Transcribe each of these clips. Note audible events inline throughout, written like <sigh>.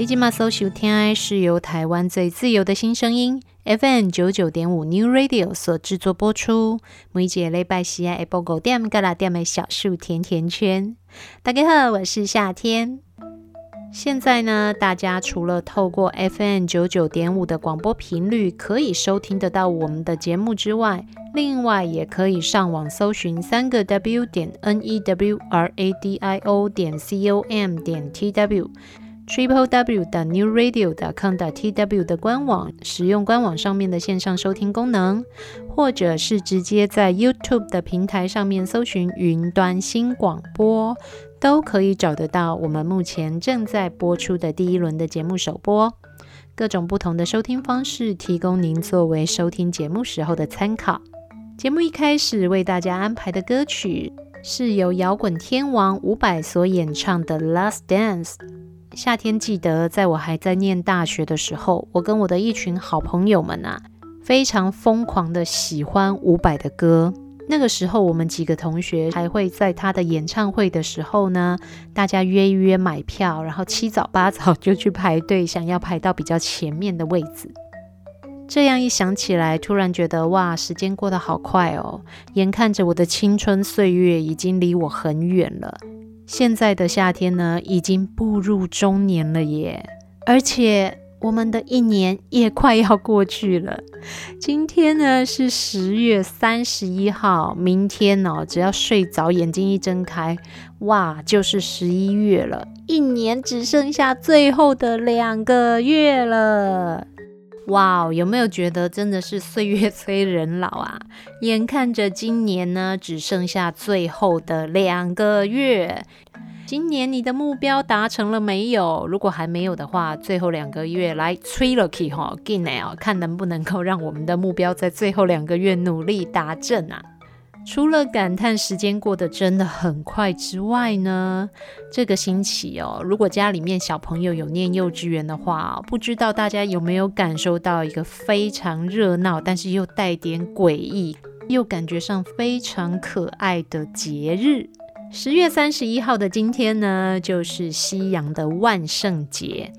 你今嘛搜收听爱是由台湾最自由的新声音 FM 九九点五 New Radio 所制作播出。每节礼拜四下午五点到六点的小树甜甜圈。大家好，我是夏天。现在呢，大家除了透过 FM 九九点五的广播频率可以收听得到我们的节目之外，另外也可以上网搜寻三个 W 点 N E W R A D I O 点 C O M 点 t w Triple W 的 New Radio 的 com 的 T W 的官网，使用官网上面的线上收听功能，或者是直接在 YouTube 的平台上面搜寻云端新广播。都可以找得到我们目前正在播出的第一轮的节目首播，各种不同的收听方式，提供您作为收听节目时候的参考。节目一开始为大家安排的歌曲是由摇滚天王伍佰所演唱的《Last Dance》。夏天记得，在我还在念大学的时候，我跟我的一群好朋友们啊，非常疯狂的喜欢伍佰的歌。那个时候，我们几个同学还会在他的演唱会的时候呢，大家约一约买票，然后七早八早就去排队，想要排到比较前面的位置。这样一想起来，突然觉得哇，时间过得好快哦！眼看着我的青春岁月已经离我很远了，现在的夏天呢，已经步入中年了耶，而且。我们的一年也快要过去了，今天呢是十月三十一号，明天哦，只要睡着，眼睛一睁开，哇，就是十一月了，一年只剩下最后的两个月了，哇，有没有觉得真的是岁月催人老啊？<laughs> 眼看着今年呢，只剩下最后的两个月。今年你的目标达成了没有？如果还没有的话，最后两个月来催了 key 哈，进来哦，看能不能够让我们的目标在最后两个月努力达成啊！除了感叹时间过得真的很快之外呢，这个星期哦，如果家里面小朋友有念幼稚园的话，不知道大家有没有感受到一个非常热闹，但是又带点诡异，又感觉上非常可爱的节日。十月三十一号的今天呢，就是西洋的万圣节。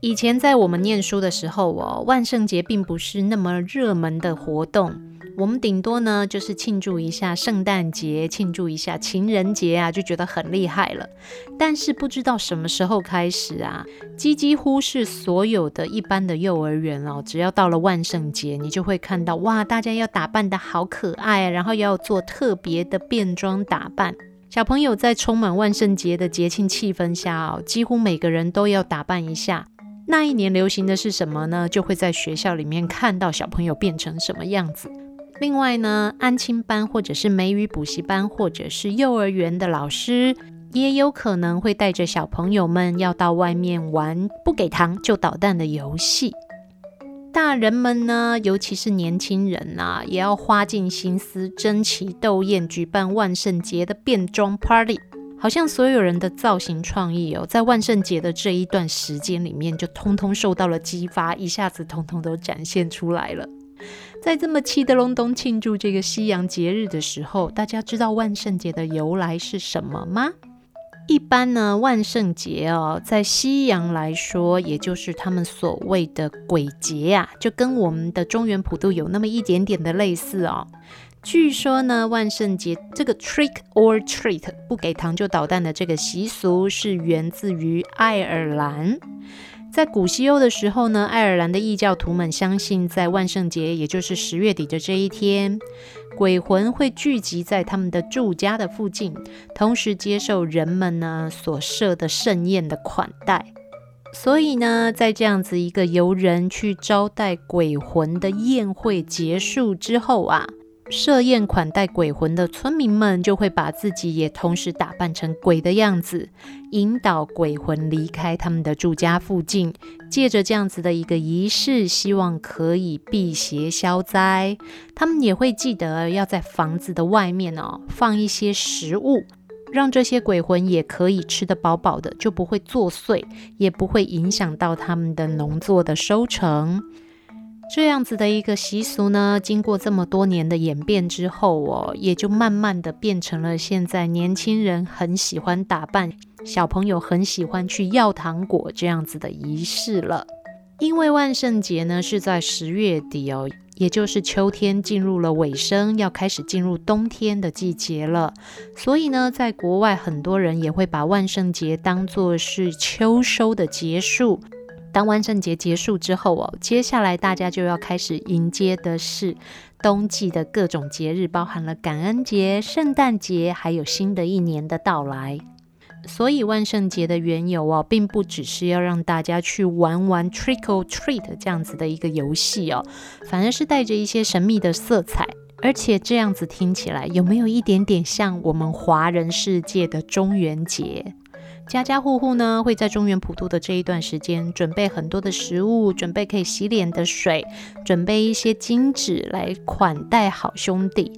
以前在我们念书的时候哦，万圣节并不是那么热门的活动，我们顶多呢就是庆祝一下圣诞节，庆祝一下情人节啊，就觉得很厉害了。但是不知道什么时候开始啊，几几乎是所有的一般的幼儿园哦，只要到了万圣节，你就会看到哇，大家要打扮得好可爱，然后要做特别的变装打扮。小朋友在充满万圣节的节庆气氛下哦，几乎每个人都要打扮一下。那一年流行的是什么呢？就会在学校里面看到小朋友变成什么样子。另外呢，安亲班或者是美语补习班或者是幼儿园的老师，也有可能会带着小朋友们要到外面玩不给糖就捣蛋的游戏。大人们呢，尤其是年轻人呐，也要花尽心思争奇斗艳，举办万圣节的变装 party。好像所有人的造型创意哦，在万圣节的这一段时间里面，就通通受到了激发，一下子通通都展现出来了。在这么气得隆咚庆祝这个西洋节日的时候，大家知道万圣节的由来是什么吗？一般呢，万圣节哦，在西洋来说，也就是他们所谓的鬼节呀，就跟我们的中原普渡有那么一点点的类似哦。据说呢，万圣节这个 trick or treat 不给糖就捣蛋的这个习俗，是源自于爱尔兰。在古西欧的时候呢，爱尔兰的异教徒们相信，在万圣节，也就是十月底的这一天，鬼魂会聚集在他们的住家的附近，同时接受人们呢所设的盛宴的款待。所以呢，在这样子一个由人去招待鬼魂的宴会结束之后啊。设宴款待鬼魂的村民们就会把自己也同时打扮成鬼的样子，引导鬼魂离开他们的住家附近。借着这样子的一个仪式，希望可以辟邪消灾。他们也会记得要在房子的外面哦放一些食物，让这些鬼魂也可以吃得饱饱的，就不会作祟，也不会影响到他们的农作的收成。这样子的一个习俗呢，经过这么多年的演变之后哦，也就慢慢的变成了现在年轻人很喜欢打扮，小朋友很喜欢去要糖果这样子的仪式了。因为万圣节呢是在十月底哦，也就是秋天进入了尾声，要开始进入冬天的季节了。所以呢，在国外很多人也会把万圣节当作是秋收的结束。当万圣节结束之后哦，接下来大家就要开始迎接的是冬季的各种节日，包含了感恩节、圣诞节，还有新的一年的到来。所以万圣节的缘由哦，并不只是要让大家去玩玩 trick or treat 这样子的一个游戏哦，反而是带着一些神秘的色彩。而且这样子听起来，有没有一点点像我们华人世界的中元节？家家户户呢，会在中原普渡的这一段时间，准备很多的食物，准备可以洗脸的水，准备一些金纸来款待好兄弟，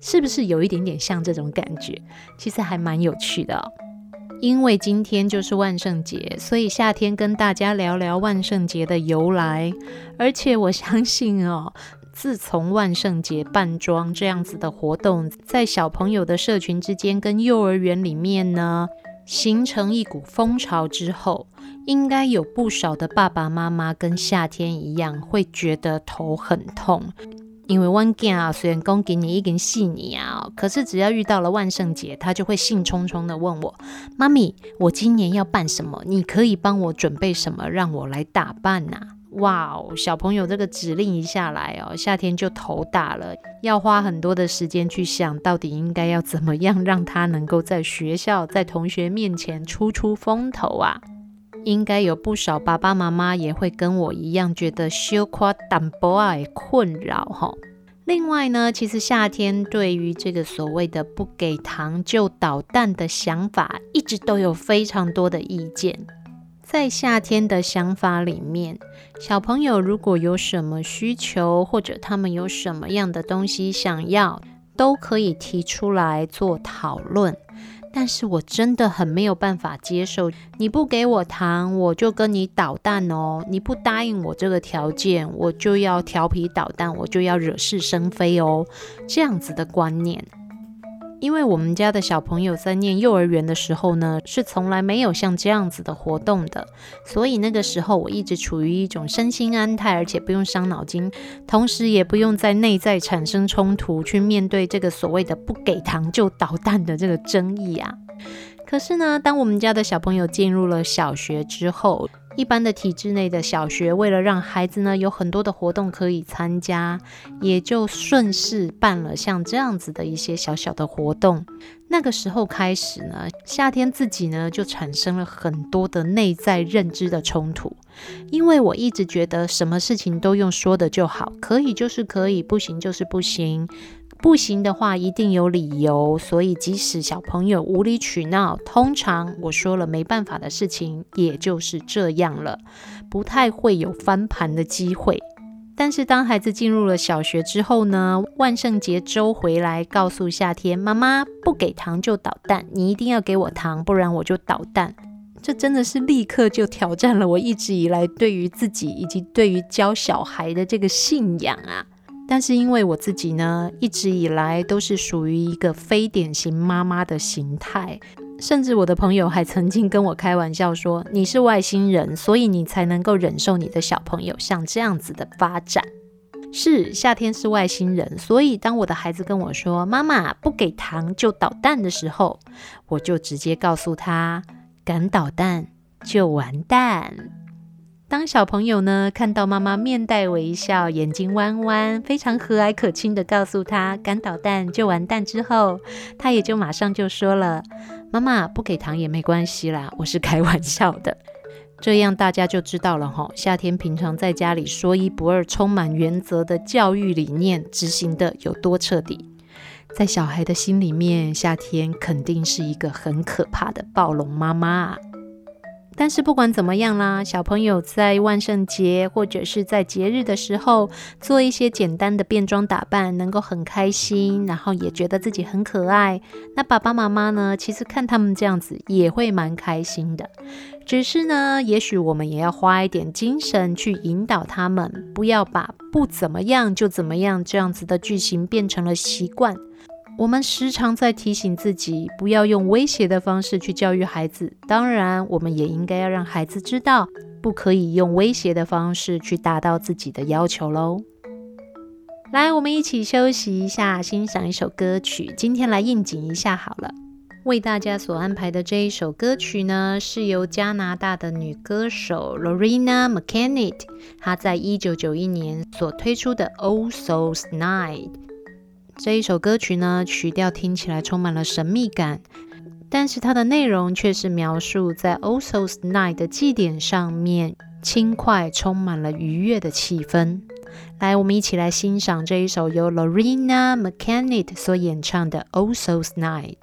是不是有一点点像这种感觉？其实还蛮有趣的。因为今天就是万圣节，所以夏天跟大家聊聊万圣节的由来。而且我相信哦，自从万圣节扮装这样子的活动，在小朋友的社群之间跟幼儿园里面呢，形成一股风潮之后，应该有不少的爸爸妈妈跟夏天一样，会觉得头很痛。因为万囝啊，虽然讲给你已经四年啊，可是只要遇到了万圣节，他就会兴冲冲的问我：“妈咪，我今年要办什么？你可以帮我准备什么，让我来打扮呐？”哇哦，小朋友这个指令一下来哦，夏天就头大了，要花很多的时间去想到底应该要怎么样让他能够在学校、在同学面前出出风头啊。应该有不少爸爸妈妈也会跟我一样觉得羞夸淡薄啊困扰哈。另外呢，其实夏天对于这个所谓的不给糖就捣蛋的想法，一直都有非常多的意见。在夏天的想法里面，小朋友如果有什么需求，或者他们有什么样的东西想要，都可以提出来做讨论。但是我真的很没有办法接受，你不给我糖，我就跟你捣蛋哦；你不答应我这个条件，我就要调皮捣蛋，我就要惹是生非哦，这样子的观念。因为我们家的小朋友在念幼儿园的时候呢，是从来没有像这样子的活动的，所以那个时候我一直处于一种身心安泰，而且不用伤脑筋，同时也不用在内在产生冲突，去面对这个所谓的不给糖就捣蛋的这个争议啊。可是呢，当我们家的小朋友进入了小学之后，一般的体制内的小学，为了让孩子呢有很多的活动可以参加，也就顺势办了像这样子的一些小小的活动。那个时候开始呢，夏天自己呢就产生了很多的内在认知的冲突，因为我一直觉得什么事情都用说的就好，可以就是可以，不行就是不行。不行的话，一定有理由。所以，即使小朋友无理取闹，通常我说了没办法的事情，也就是这样了，不太会有翻盘的机会。但是，当孩子进入了小学之后呢，万圣节周回来，告诉夏天妈妈不给糖就捣蛋，你一定要给我糖，不然我就捣蛋。这真的是立刻就挑战了我一直以来对于自己以及对于教小孩的这个信仰啊。但是因为我自己呢，一直以来都是属于一个非典型妈妈的形态，甚至我的朋友还曾经跟我开玩笑说：“你是外星人，所以你才能够忍受你的小朋友像这样子的发展。”是，夏天是外星人，所以当我的孩子跟我说“妈妈不给糖就捣蛋”的时候，我就直接告诉他：“敢捣蛋就完蛋。”当小朋友呢，看到妈妈面带微笑、眼睛弯弯、非常和蔼可亲的告诉他“敢捣蛋就完蛋”之后，他也就马上就说了：“妈妈不给糖也没关系啦，我是开玩笑的。”这样大家就知道了哈。夏天平常在家里说一不二、充满原则的教育理念执行的有多彻底，在小孩的心里面，夏天肯定是一个很可怕的暴龙妈妈。但是不管怎么样啦，小朋友在万圣节或者是在节日的时候做一些简单的变装打扮，能够很开心，然后也觉得自己很可爱。那爸爸妈妈呢，其实看他们这样子也会蛮开心的。只是呢，也许我们也要花一点精神去引导他们，不要把不怎么样就怎么样这样子的剧情变成了习惯。我们时常在提醒自己，不要用威胁的方式去教育孩子。当然，我们也应该要让孩子知道，不可以用威胁的方式去达到自己的要求喽。来，我们一起休息一下，欣赏一首歌曲。今天来应景一下好了。为大家所安排的这一首歌曲呢，是由加拿大的女歌手 Lorena McKennitt，她在一九九一年所推出的《Oh Souls Night》这一首歌曲呢，曲调听起来充满了神秘感，但是它的内容却是描述在 Oso's Night 的祭典上面，轻快、充满了愉悦的气氛。来，我们一起来欣赏这一首由 Lorena McKennitt 所演唱的《Oso's Night》。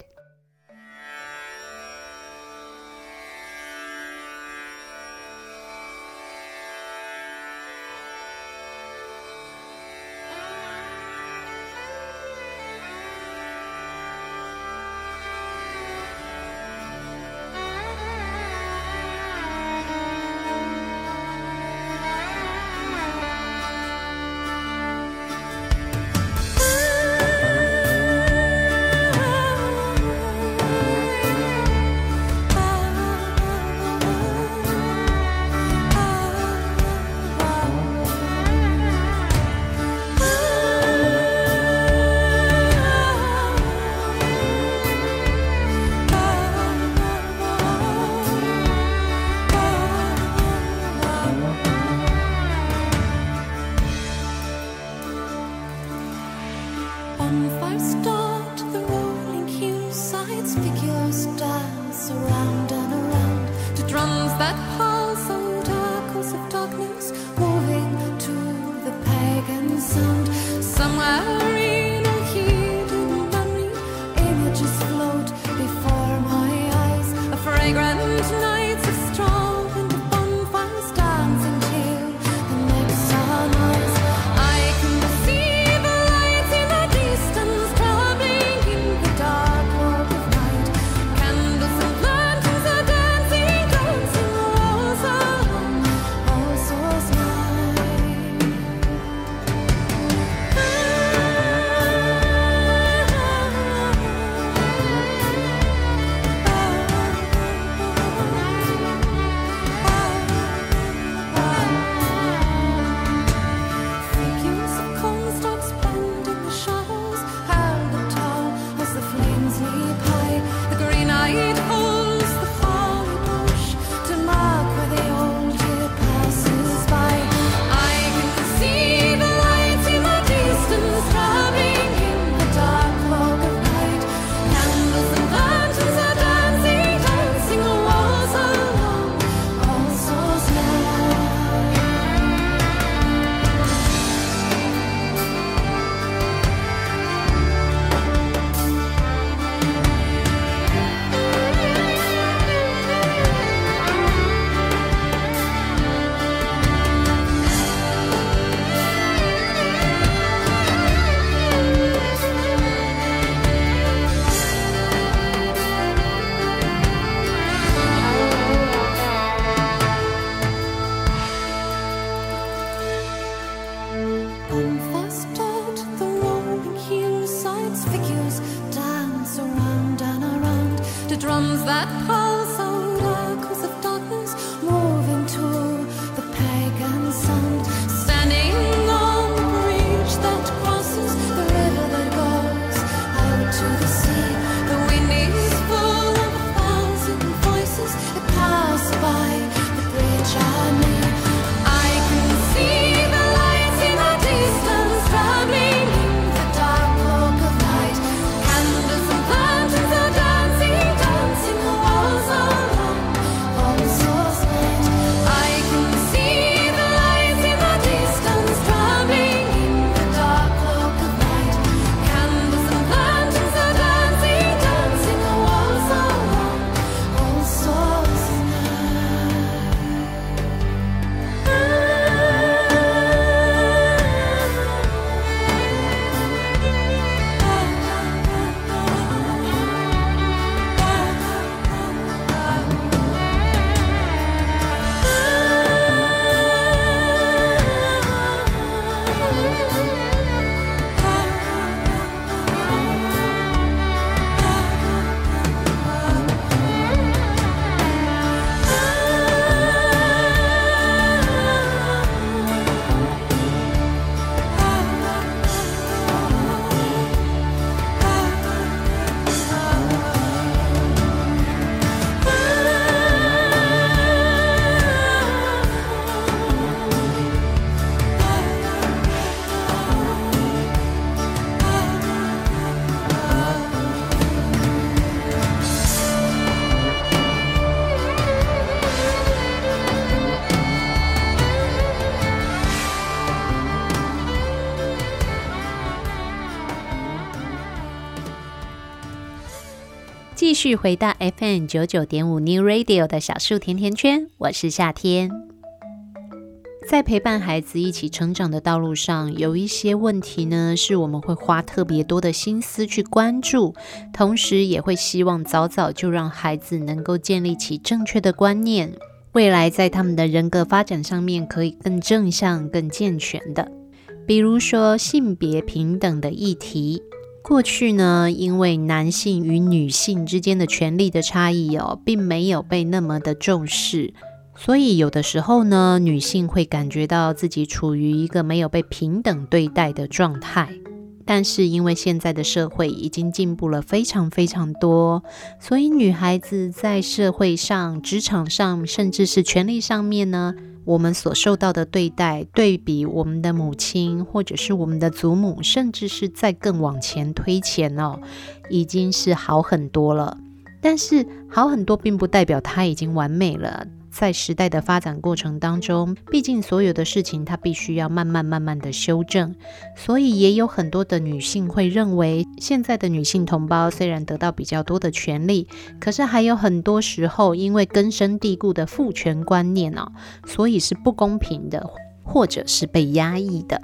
续回到 FM 九九点五 New Radio 的小树甜甜圈，我是夏天。在陪伴孩子一起成长的道路上，有一些问题呢，是我们会花特别多的心思去关注，同时也会希望早早就让孩子能够建立起正确的观念，未来在他们的人格发展上面可以更正向、更健全的。比如说性别平等的议题。过去呢，因为男性与女性之间的权利的差异哦，并没有被那么的重视，所以有的时候呢，女性会感觉到自己处于一个没有被平等对待的状态。但是因为现在的社会已经进步了非常非常多，所以女孩子在社会上、职场上，甚至是权力上面呢，我们所受到的对待，对比我们的母亲，或者是我们的祖母，甚至是再更往前推前哦，已经是好很多了。但是好很多，并不代表她已经完美了。在时代的发展过程当中，毕竟所有的事情它必须要慢慢慢慢的修正，所以也有很多的女性会认为，现在的女性同胞虽然得到比较多的权利，可是还有很多时候因为根深蒂固的父权观念哦，所以是不公平的，或者是被压抑的。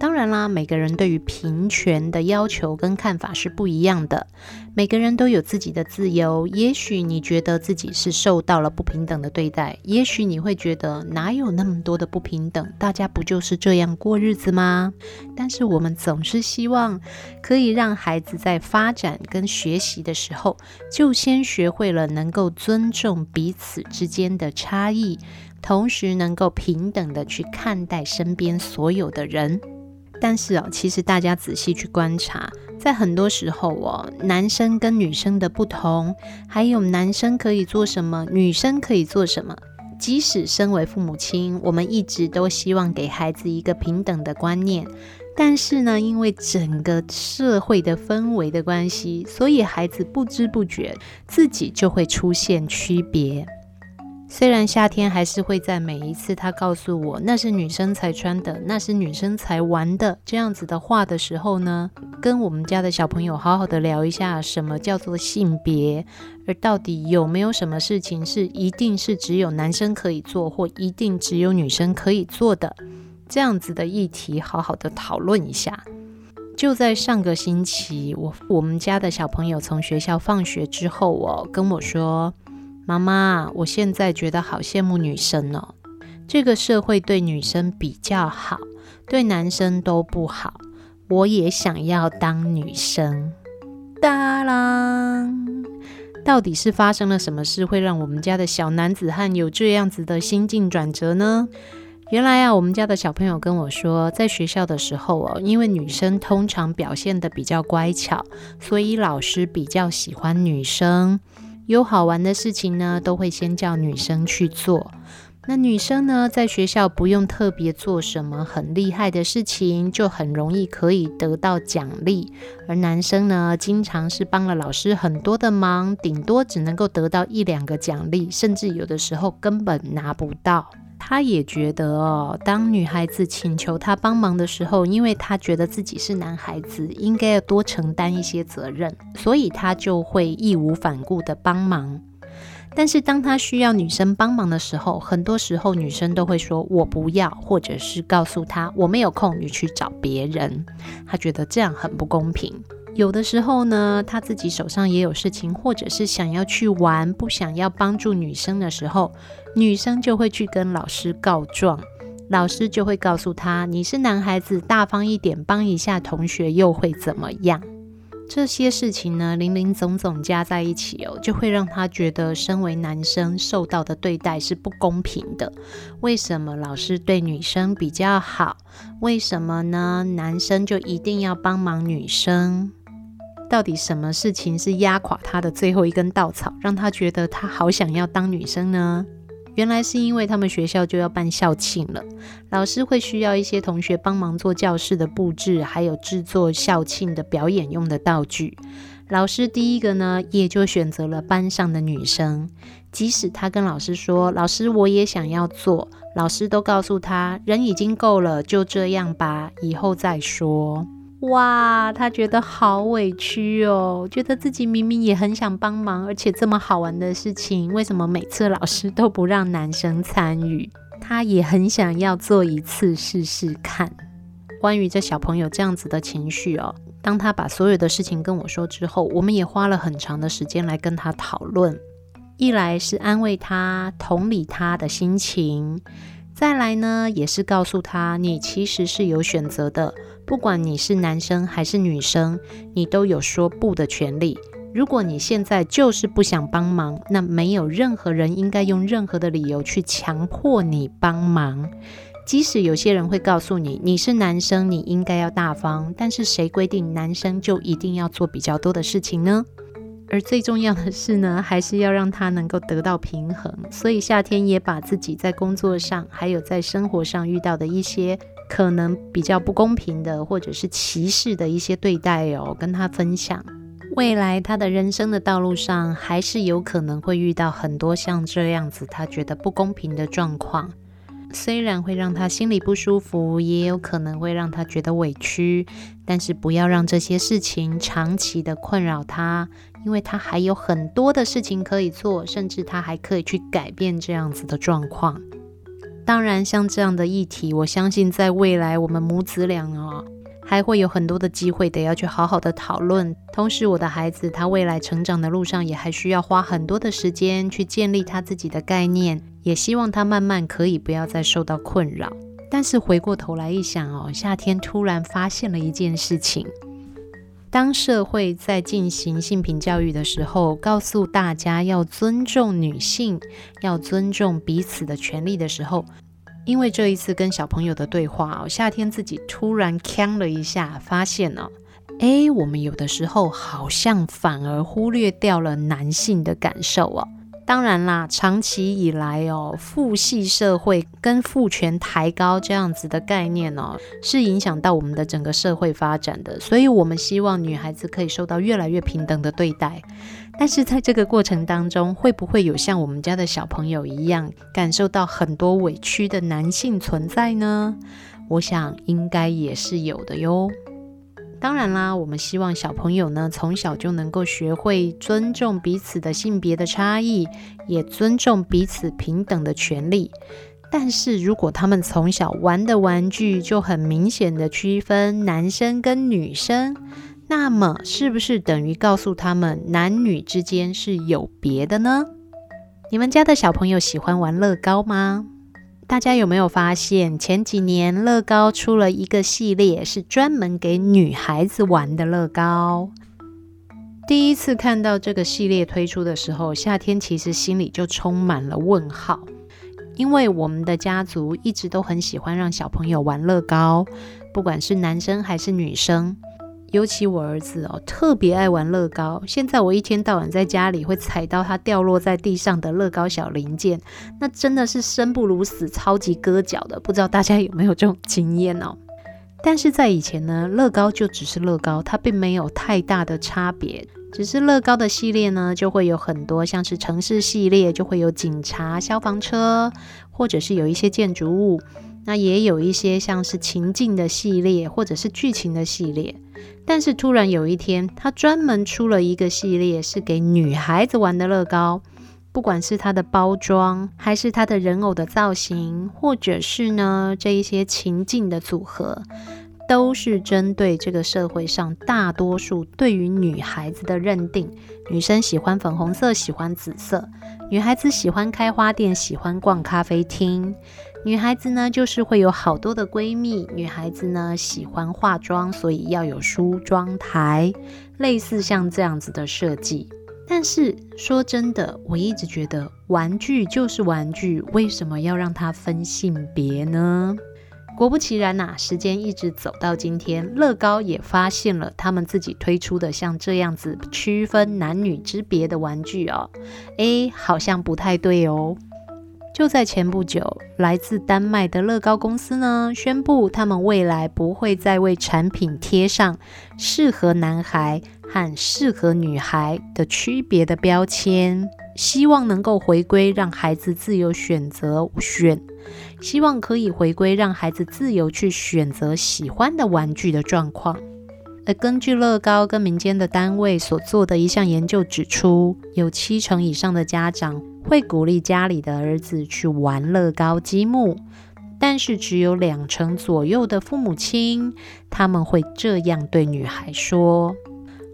当然啦，每个人对于平权的要求跟看法是不一样的。每个人都有自己的自由。也许你觉得自己是受到了不平等的对待，也许你会觉得哪有那么多的不平等，大家不就是这样过日子吗？但是我们总是希望可以让孩子在发展跟学习的时候，就先学会了能够尊重彼此之间的差异，同时能够平等的去看待身边所有的人。但是哦，其实大家仔细去观察，在很多时候哦，男生跟女生的不同，还有男生可以做什么，女生可以做什么。即使身为父母亲，我们一直都希望给孩子一个平等的观念，但是呢，因为整个社会的氛围的关系，所以孩子不知不觉自己就会出现区别。虽然夏天还是会在每一次他告诉我那是女生才穿的，那是女生才玩的这样子的话的时候呢，跟我们家的小朋友好好的聊一下什么叫做性别，而到底有没有什么事情是一定是只有男生可以做，或一定只有女生可以做的这样子的议题，好好的讨论一下。就在上个星期，我我们家的小朋友从学校放学之后哦，跟我说。妈妈，我现在觉得好羡慕女生哦。这个社会对女生比较好，对男生都不好。我也想要当女生。哒啦！到底是发生了什么事，会让我们家的小男子汉有这样子的心境转折呢？原来啊，我们家的小朋友跟我说，在学校的时候哦，因为女生通常表现得比较乖巧，所以老师比较喜欢女生。有好玩的事情呢，都会先叫女生去做。那女生呢，在学校不用特别做什么很厉害的事情，就很容易可以得到奖励。而男生呢，经常是帮了老师很多的忙，顶多只能够得到一两个奖励，甚至有的时候根本拿不到。他也觉得哦，当女孩子请求他帮忙的时候，因为他觉得自己是男孩子，应该要多承担一些责任，所以他就会义无反顾的帮忙。但是当他需要女生帮忙的时候，很多时候女生都会说“我不要”，或者是告诉他“我没有空，你去找别人”。他觉得这样很不公平。有的时候呢，他自己手上也有事情，或者是想要去玩，不想要帮助女生的时候，女生就会去跟老师告状，老师就会告诉他：“你是男孩子，大方一点，帮一下同学又会怎么样？”这些事情呢，林林总总加在一起哦，就会让他觉得身为男生受到的对待是不公平的。为什么老师对女生比较好？为什么呢？男生就一定要帮忙女生？到底什么事情是压垮他的最后一根稻草，让他觉得他好想要当女生呢？原来是因为他们学校就要办校庆了，老师会需要一些同学帮忙做教室的布置，还有制作校庆的表演用的道具。老师第一个呢，也就选择了班上的女生，即使他跟老师说：“老师，我也想要做。”老师都告诉他：“人已经够了，就这样吧，以后再说。”哇，他觉得好委屈哦，觉得自己明明也很想帮忙，而且这么好玩的事情，为什么每次老师都不让男生参与？他也很想要做一次试试看。关于这小朋友这样子的情绪哦，当他把所有的事情跟我说之后，我们也花了很长的时间来跟他讨论。一来是安慰他、同理他的心情，再来呢，也是告诉他，你其实是有选择的。不管你是男生还是女生，你都有说不的权利。如果你现在就是不想帮忙，那没有任何人应该用任何的理由去强迫你帮忙。即使有些人会告诉你，你是男生，你应该要大方，但是谁规定男生就一定要做比较多的事情呢？而最重要的是呢，还是要让他能够得到平衡。所以夏天也把自己在工作上，还有在生活上遇到的一些。可能比较不公平的，或者是歧视的一些对待哦，跟他分享。未来他的人生的道路上，还是有可能会遇到很多像这样子他觉得不公平的状况。虽然会让他心里不舒服，也有可能会让他觉得委屈，但是不要让这些事情长期的困扰他，因为他还有很多的事情可以做，甚至他还可以去改变这样子的状况。当然，像这样的议题，我相信在未来我们母子俩啊，还会有很多的机会得要去好好的讨论。同时，我的孩子他未来成长的路上，也还需要花很多的时间去建立他自己的概念，也希望他慢慢可以不要再受到困扰。但是回过头来一想哦，夏天突然发现了一件事情。当社会在进行性平教育的时候，告诉大家要尊重女性，要尊重彼此的权利的时候，因为这一次跟小朋友的对话哦，夏天自己突然呛了一下，发现哦，诶，我们有的时候好像反而忽略掉了男性的感受哦。当然啦，长期以来哦，父系社会跟父权抬高这样子的概念哦，是影响到我们的整个社会发展的。所以，我们希望女孩子可以受到越来越平等的对待。但是，在这个过程当中，会不会有像我们家的小朋友一样，感受到很多委屈的男性存在呢？我想，应该也是有的哟。当然啦，我们希望小朋友呢，从小就能够学会尊重彼此的性别的差异，也尊重彼此平等的权利。但是如果他们从小玩的玩具就很明显的区分男生跟女生，那么是不是等于告诉他们男女之间是有别的呢？你们家的小朋友喜欢玩乐高吗？大家有没有发现，前几年乐高出了一个系列，是专门给女孩子玩的乐高。第一次看到这个系列推出的时候，夏天其实心里就充满了问号，因为我们的家族一直都很喜欢让小朋友玩乐高，不管是男生还是女生。尤其我儿子哦，特别爱玩乐高。现在我一天到晚在家里会踩到他掉落在地上的乐高小零件，那真的是生不如死，超级割脚的。不知道大家有没有这种经验哦？但是在以前呢，乐高就只是乐高，它并没有太大的差别。只是乐高的系列呢，就会有很多，像是城市系列，就会有警察、消防车，或者是有一些建筑物。那也有一些像是情境的系列，或者是剧情的系列。但是突然有一天，他专门出了一个系列，是给女孩子玩的乐高。不管是它的包装，还是它的人偶的造型，或者是呢这一些情境的组合，都是针对这个社会上大多数对于女孩子的认定。女生喜欢粉红色，喜欢紫色；女孩子喜欢开花店，喜欢逛咖啡厅。女孩子呢，就是会有好多的闺蜜。女孩子呢，喜欢化妆，所以要有梳妆台，类似像这样子的设计。但是说真的，我一直觉得玩具就是玩具，为什么要让它分性别呢？果不其然呐、时间一直走到今天，乐高也发现了他们自己推出的像这样子区分男女之别的玩具哦，诶，好像不太对哦。就在前不久，来自丹麦的乐高公司呢，宣布他们未来不会再为产品贴上适合男孩和适合女孩的区别的标签，希望能够回归让孩子自由选择选，希望可以回归让孩子自由去选择喜欢的玩具的状况。而根据乐高跟民间的单位所做的一项研究指出，有七成以上的家长会鼓励家里的儿子去玩乐高积木，但是只有两成左右的父母亲，他们会这样对女孩说。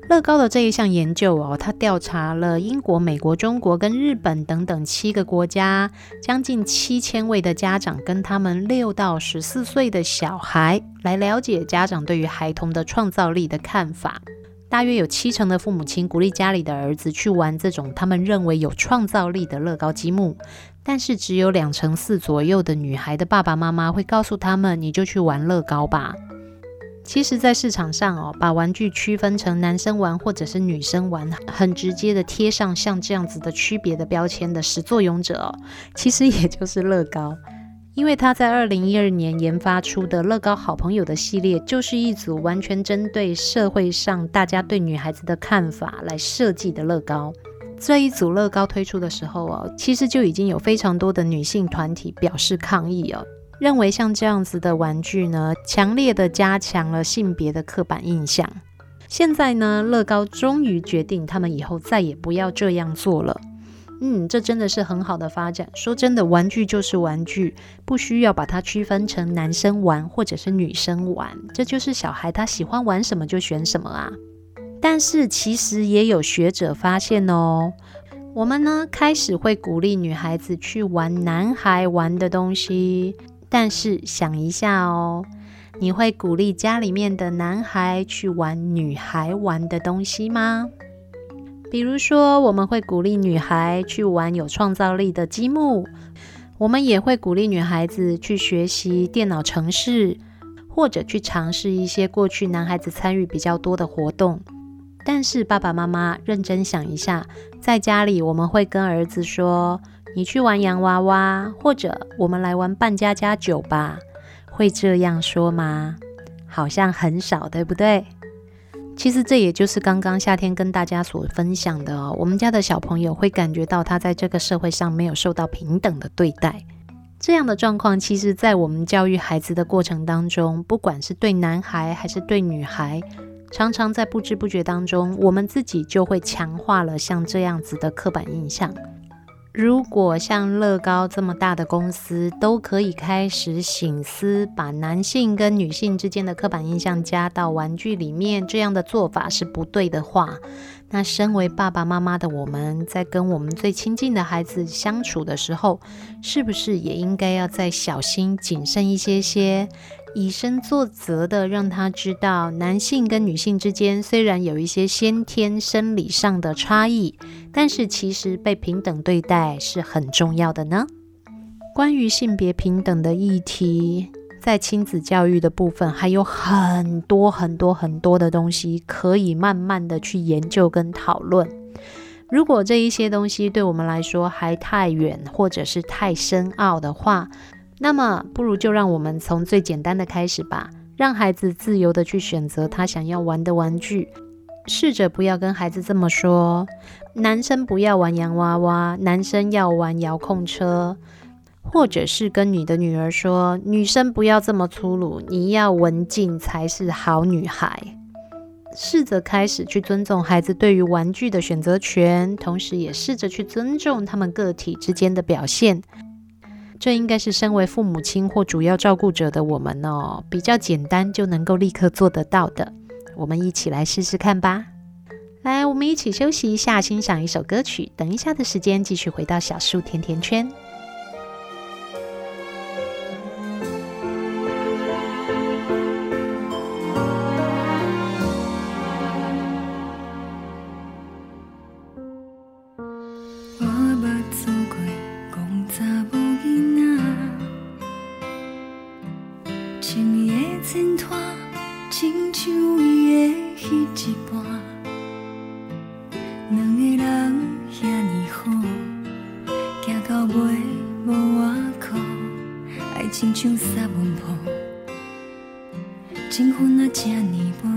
乐高的这一项研究哦，他调查了英国、美国、中国跟日本等等七个国家，将近七千位的家长跟他们六到十四岁的小孩，来了解家长对于孩童的创造力的看法。大约有七成的父母亲鼓励家里的儿子去玩这种他们认为有创造力的乐高积木，但是只有两成四左右的女孩的爸爸妈妈会告诉他们：“你就去玩乐高吧。”其实，在市场上哦，把玩具区分成男生玩或者是女生玩，很直接的贴上像这样子的区别的标签的始作俑者哦，其实也就是乐高，因为他在二零一二年研发出的乐高好朋友的系列，就是一组完全针对社会上大家对女孩子的看法来设计的乐高。这一组乐高推出的时候哦，其实就已经有非常多的女性团体表示抗议哦。认为像这样子的玩具呢，强烈的加强了性别的刻板印象。现在呢，乐高终于决定，他们以后再也不要这样做了。嗯，这真的是很好的发展。说真的，玩具就是玩具，不需要把它区分成男生玩或者是女生玩，这就是小孩他喜欢玩什么就选什么啊。但是其实也有学者发现哦，我们呢开始会鼓励女孩子去玩男孩玩的东西。但是想一下哦，你会鼓励家里面的男孩去玩女孩玩的东西吗？比如说，我们会鼓励女孩去玩有创造力的积木，我们也会鼓励女孩子去学习电脑程式，或者去尝试一些过去男孩子参与比较多的活动。但是爸爸妈妈认真想一下，在家里我们会跟儿子说，你去玩洋娃娃，或者我们来玩扮家家酒吧，会这样说吗？好像很少，对不对？其实这也就是刚刚夏天跟大家所分享的哦，我们家的小朋友会感觉到他在这个社会上没有受到平等的对待。这样的状况，其实在我们教育孩子的过程当中，不管是对男孩还是对女孩，常常在不知不觉当中，我们自己就会强化了像这样子的刻板印象。如果像乐高这么大的公司都可以开始醒思，把男性跟女性之间的刻板印象加到玩具里面，这样的做法是不对的话，那身为爸爸妈妈的我们在跟我们最亲近的孩子相处的时候，是不是也应该要再小心谨慎一些些？以身作则的，让他知道，男性跟女性之间虽然有一些先天生理上的差异，但是其实被平等对待是很重要的呢。关于性别平等的议题，在亲子教育的部分还有很多很多很多的东西可以慢慢的去研究跟讨论。如果这一些东西对我们来说还太远，或者是太深奥的话，那么，不如就让我们从最简单的开始吧，让孩子自由的去选择他想要玩的玩具。试着不要跟孩子这么说：男生不要玩洋娃娃，男生要玩遥控车，或者是跟你的女儿说：女生不要这么粗鲁，你要文静才是好女孩。试着开始去尊重孩子对于玩具的选择权，同时也试着去尊重他们个体之间的表现。这应该是身为父母亲或主要照顾者的我们哦，比较简单就能够立刻做得到的。我们一起来试试看吧。来，我们一起休息一下，欣赏一首歌曲。等一下的时间，继续回到小树甜甜圈。亲像三文波，真远啊，这呢无。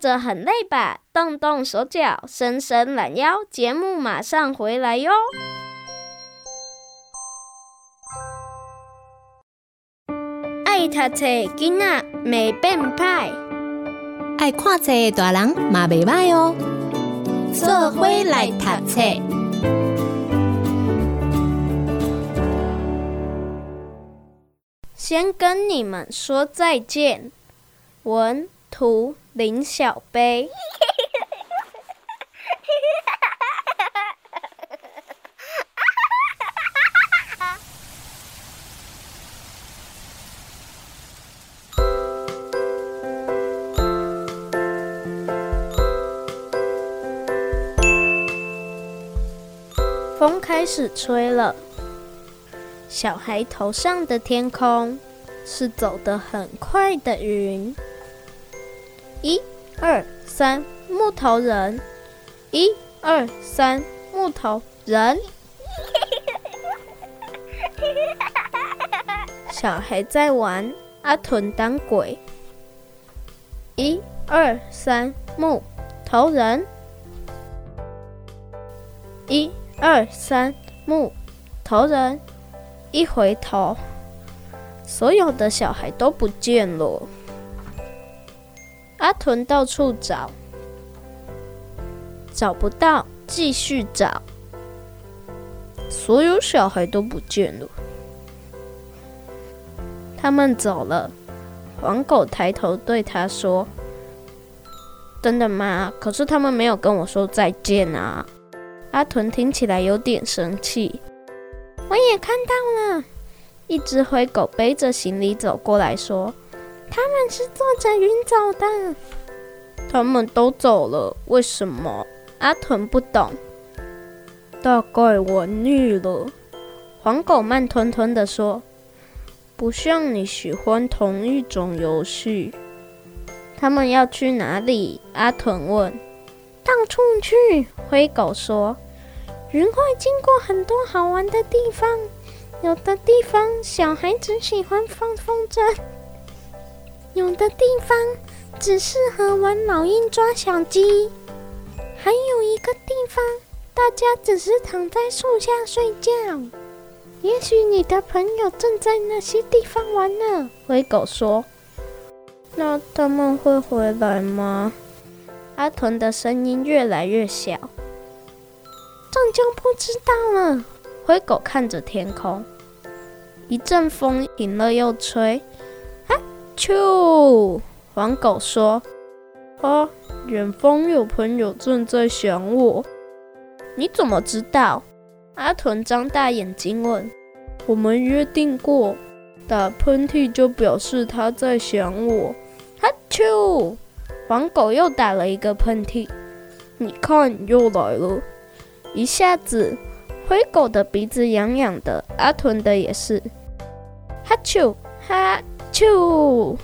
坐着很累吧？动动手脚，伸伸懒腰，节目马上回来哟！爱读册囡仔袂变歹，爱看册大人嘛袂歹哦。做伙来读册，先跟你们说再见，文图。林小杯，风开始吹了。小孩头上的天空是走得很快的云。一、二、三，木头人。一、二、三，木头人。<laughs> 小孩在玩，阿豚当鬼。一、二、三，木头人。一、二、三，木头人。一回头，所有的小孩都不见了。阿豚到处找，找不到，继续找，所有小孩都不见了。他们走了，黄狗抬头对他说：“真的吗？可是他们没有跟我说再见啊！”阿豚听起来有点生气。我也看到了，一只灰狗背着行李走过来说：“他们是坐着云走的。”他们都走了，为什么？阿豚不懂。大概玩腻了，黄狗慢吞吞地说。不像你喜欢同一种游戏。他们要去哪里？阿豚问。到处去。灰狗说。云会经过很多好玩的地方，有的地方小孩子喜欢放风筝，有的地方只适合玩老鹰抓小鸡，还有一个地方大家只是躺在树下睡觉。也许你的朋友正在那些地方玩呢，灰狗说。那他们会回来吗？阿豚的声音越来越小。这就不知道了。灰狗看着天空，一阵风停了又吹。啊，啾！黄狗说：“啊，远方有朋友正在想我。”你怎么知道？阿豚张大眼睛问：“我们约定过，打喷嚏就表示他在想我。”哈啾！黄狗又打了一个喷嚏。你看，又来了。一下子，灰狗的鼻子痒痒的，阿豚的也是。哈啾哈啾！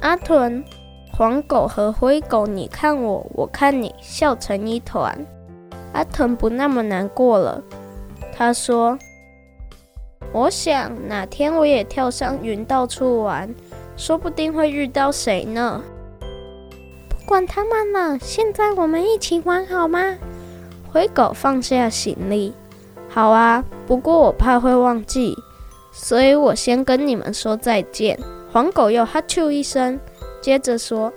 阿豚、黄狗和灰狗，你看我，我看你，笑成一团。阿豚不那么难过了，他说：“我想哪天我也跳上云到处玩，说不定会遇到谁呢。”不管他们了，现在我们一起玩好吗？灰狗放下行李，好啊，不过我怕会忘记，所以我先跟你们说再见。黄狗又哈啾一声，接着说：“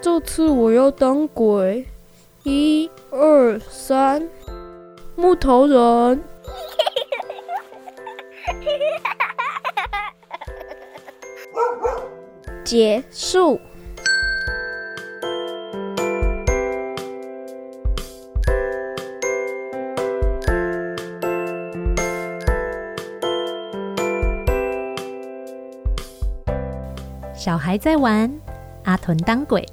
这次我要当鬼。”一二三，木头人 <laughs> 结束。小孩在玩，阿豚当鬼，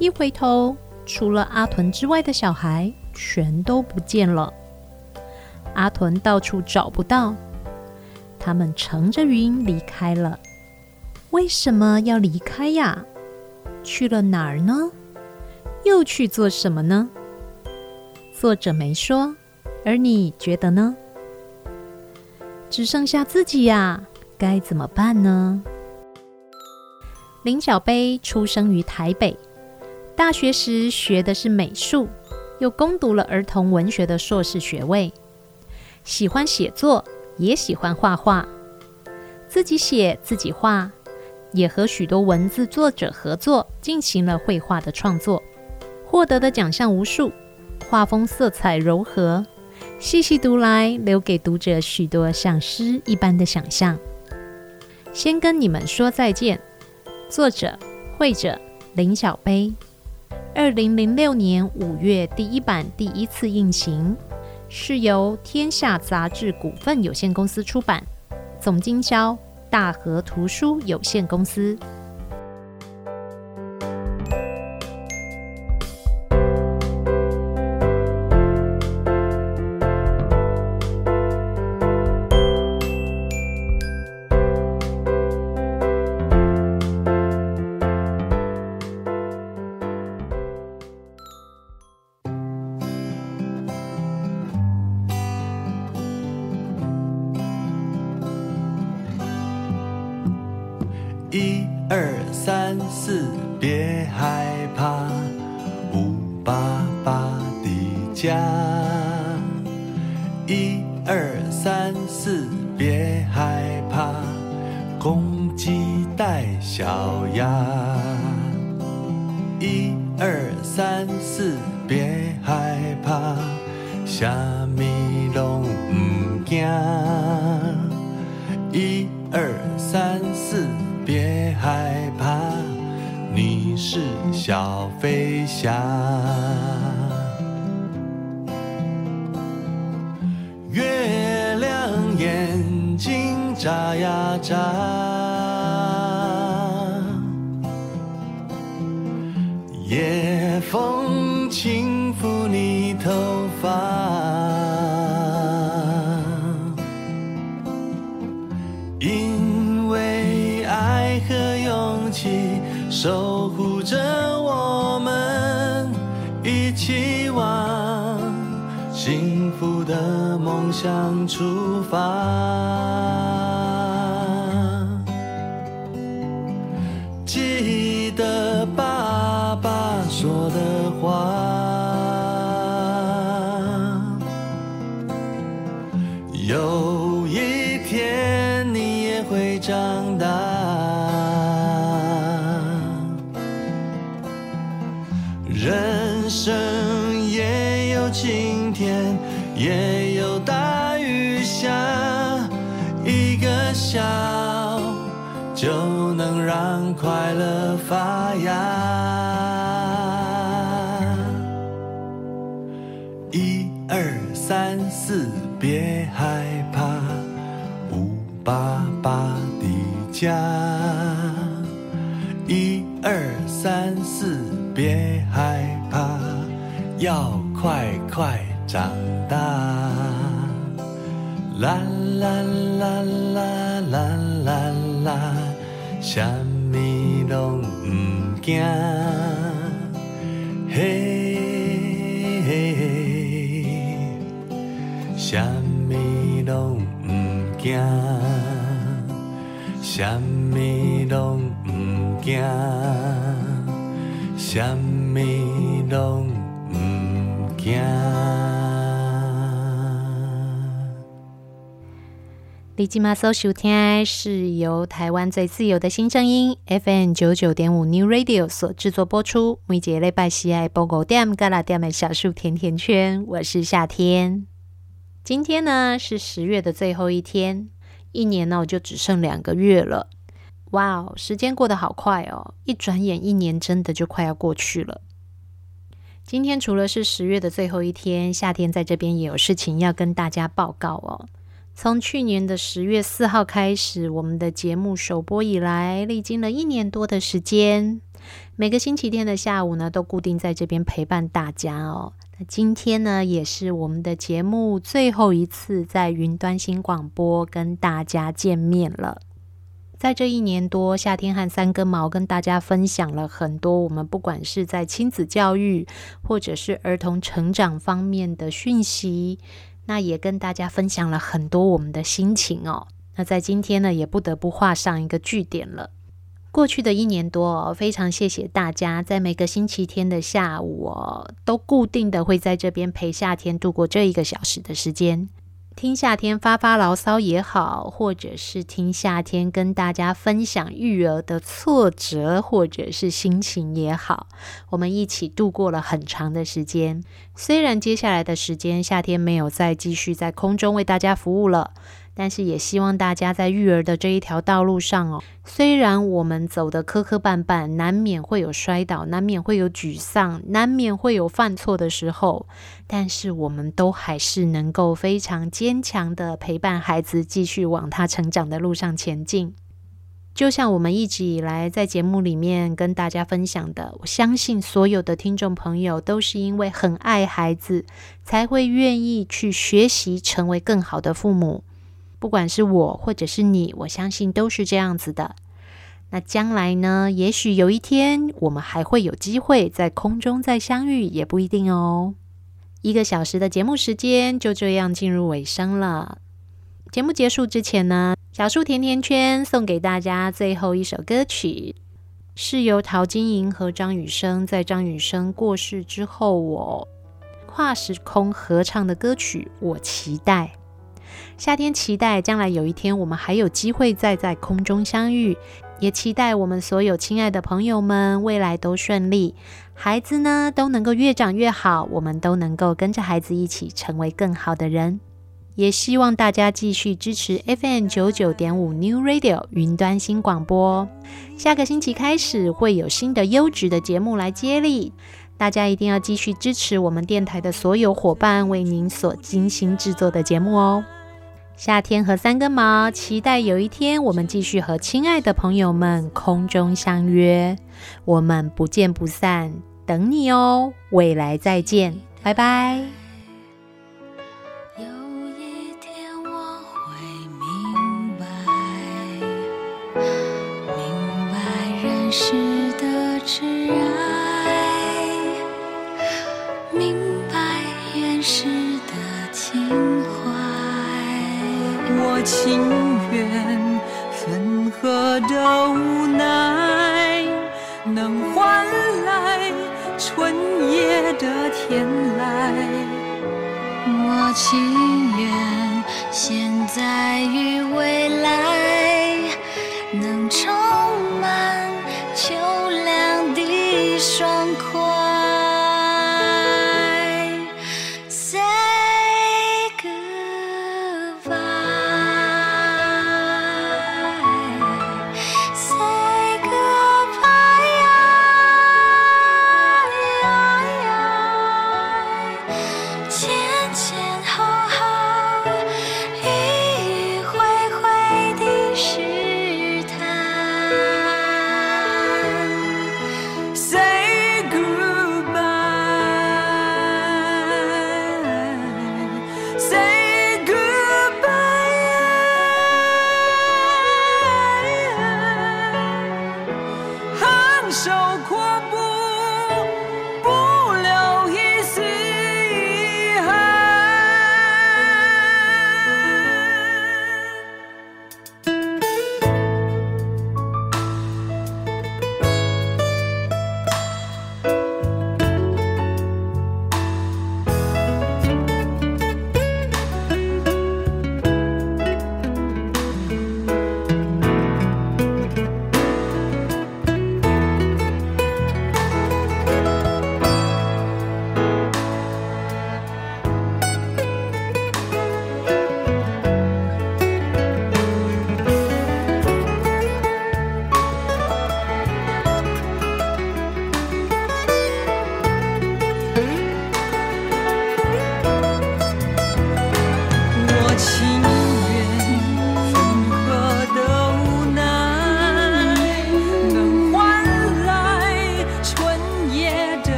一回头。除了阿豚之外的小孩全都不见了。阿豚到处找不到，他们乘着云离开了。为什么要离开呀？去了哪儿呢？又去做什么呢？作者没说，而你觉得呢？只剩下自己呀，该怎么办呢？林小杯出生于台北。大学时学的是美术，又攻读了儿童文学的硕士学位。喜欢写作，也喜欢画画，自己写自己画，也和许多文字作者合作进行了绘画的创作，获得的奖项无数。画风色彩柔和，细细读来，留给读者许多像诗一般的想象。先跟你们说再见。作者、会者林小杯。二零零六年五月第一版第一次印行，是由天下杂志股份有限公司出版，总经销大和图书有限公司。一二三四，别害怕，公鸡带小鸭。一二三四，别害怕，虾米拢唔惊。一二三四，别害怕，你是小飞侠。眨呀眨，夜风轻抚你头发。因为爱和勇气守护着我们，一起往幸福的梦想出家。一二三四。别害怕，要快快长大。啦啦啦啦啦啦啦，什么拢唔惊。嘿嘿嘿，什么拢唔惊，什么拢唔惊。什么都唔惊。你今嘛所收听是由台湾最自由的新声音 FM 九九点五 New Radio 所制作播出。每节礼拜四爱播五点，嘎啦点的小树甜甜圈，我是夏天。今天呢是十月的最后一天，一年呢我就只剩两个月了。哇哦，时间过得好快哦！一转眼，一年真的就快要过去了。今天除了是十月的最后一天，夏天在这边也有事情要跟大家报告哦。从去年的十月四号开始，我们的节目首播以来，历经了一年多的时间，每个星期天的下午呢，都固定在这边陪伴大家哦。那今天呢，也是我们的节目最后一次在云端新广播跟大家见面了。在这一年多，夏天和三根毛跟大家分享了很多我们不管是在亲子教育或者是儿童成长方面的讯息，那也跟大家分享了很多我们的心情哦。那在今天呢，也不得不画上一个句点了。过去的一年多，非常谢谢大家在每个星期天的下午哦，都固定的会在这边陪夏天度过这一个小时的时间。听夏天发发牢骚也好，或者是听夏天跟大家分享育儿的挫折或者是心情也好，我们一起度过了很长的时间。虽然接下来的时间夏天没有再继续在空中为大家服务了。但是也希望大家在育儿的这一条道路上哦，虽然我们走得磕磕绊绊，难免会有摔倒，难免会有沮丧，难免会有犯错的时候，但是我们都还是能够非常坚强的陪伴孩子，继续往他成长的路上前进。就像我们一直以来在节目里面跟大家分享的，我相信所有的听众朋友都是因为很爱孩子，才会愿意去学习，成为更好的父母。不管是我或者是你，我相信都是这样子的。那将来呢？也许有一天，我们还会有机会在空中再相遇，也不一定哦。一个小时的节目时间就这样进入尾声了。节目结束之前呢，小树甜甜圈送给大家最后一首歌曲，是由陶晶莹和张雨生在张雨生过世之后，我跨时空合唱的歌曲。我期待夏天，期待将来有一天我们还有机会再在空中相遇，也期待我们所有亲爱的朋友们未来都顺利，孩子呢都能够越长越好，我们都能够跟着孩子一起成为更好的人。也希望大家继续支持 FM 九九点五 New Radio 云端新广播。下个星期开始会有新的优质的节目来接力，大家一定要继续支持我们电台的所有伙伴为您所精心制作的节目哦。夏天和三根毛，期待有一天我们继续和亲爱的朋友们空中相约，我们不见不散，等你哦。未来再见，拜拜。是的挚爱，明白远世的情。我情愿分合的无奈能换来春夜的天籁。我情愿现在与未来。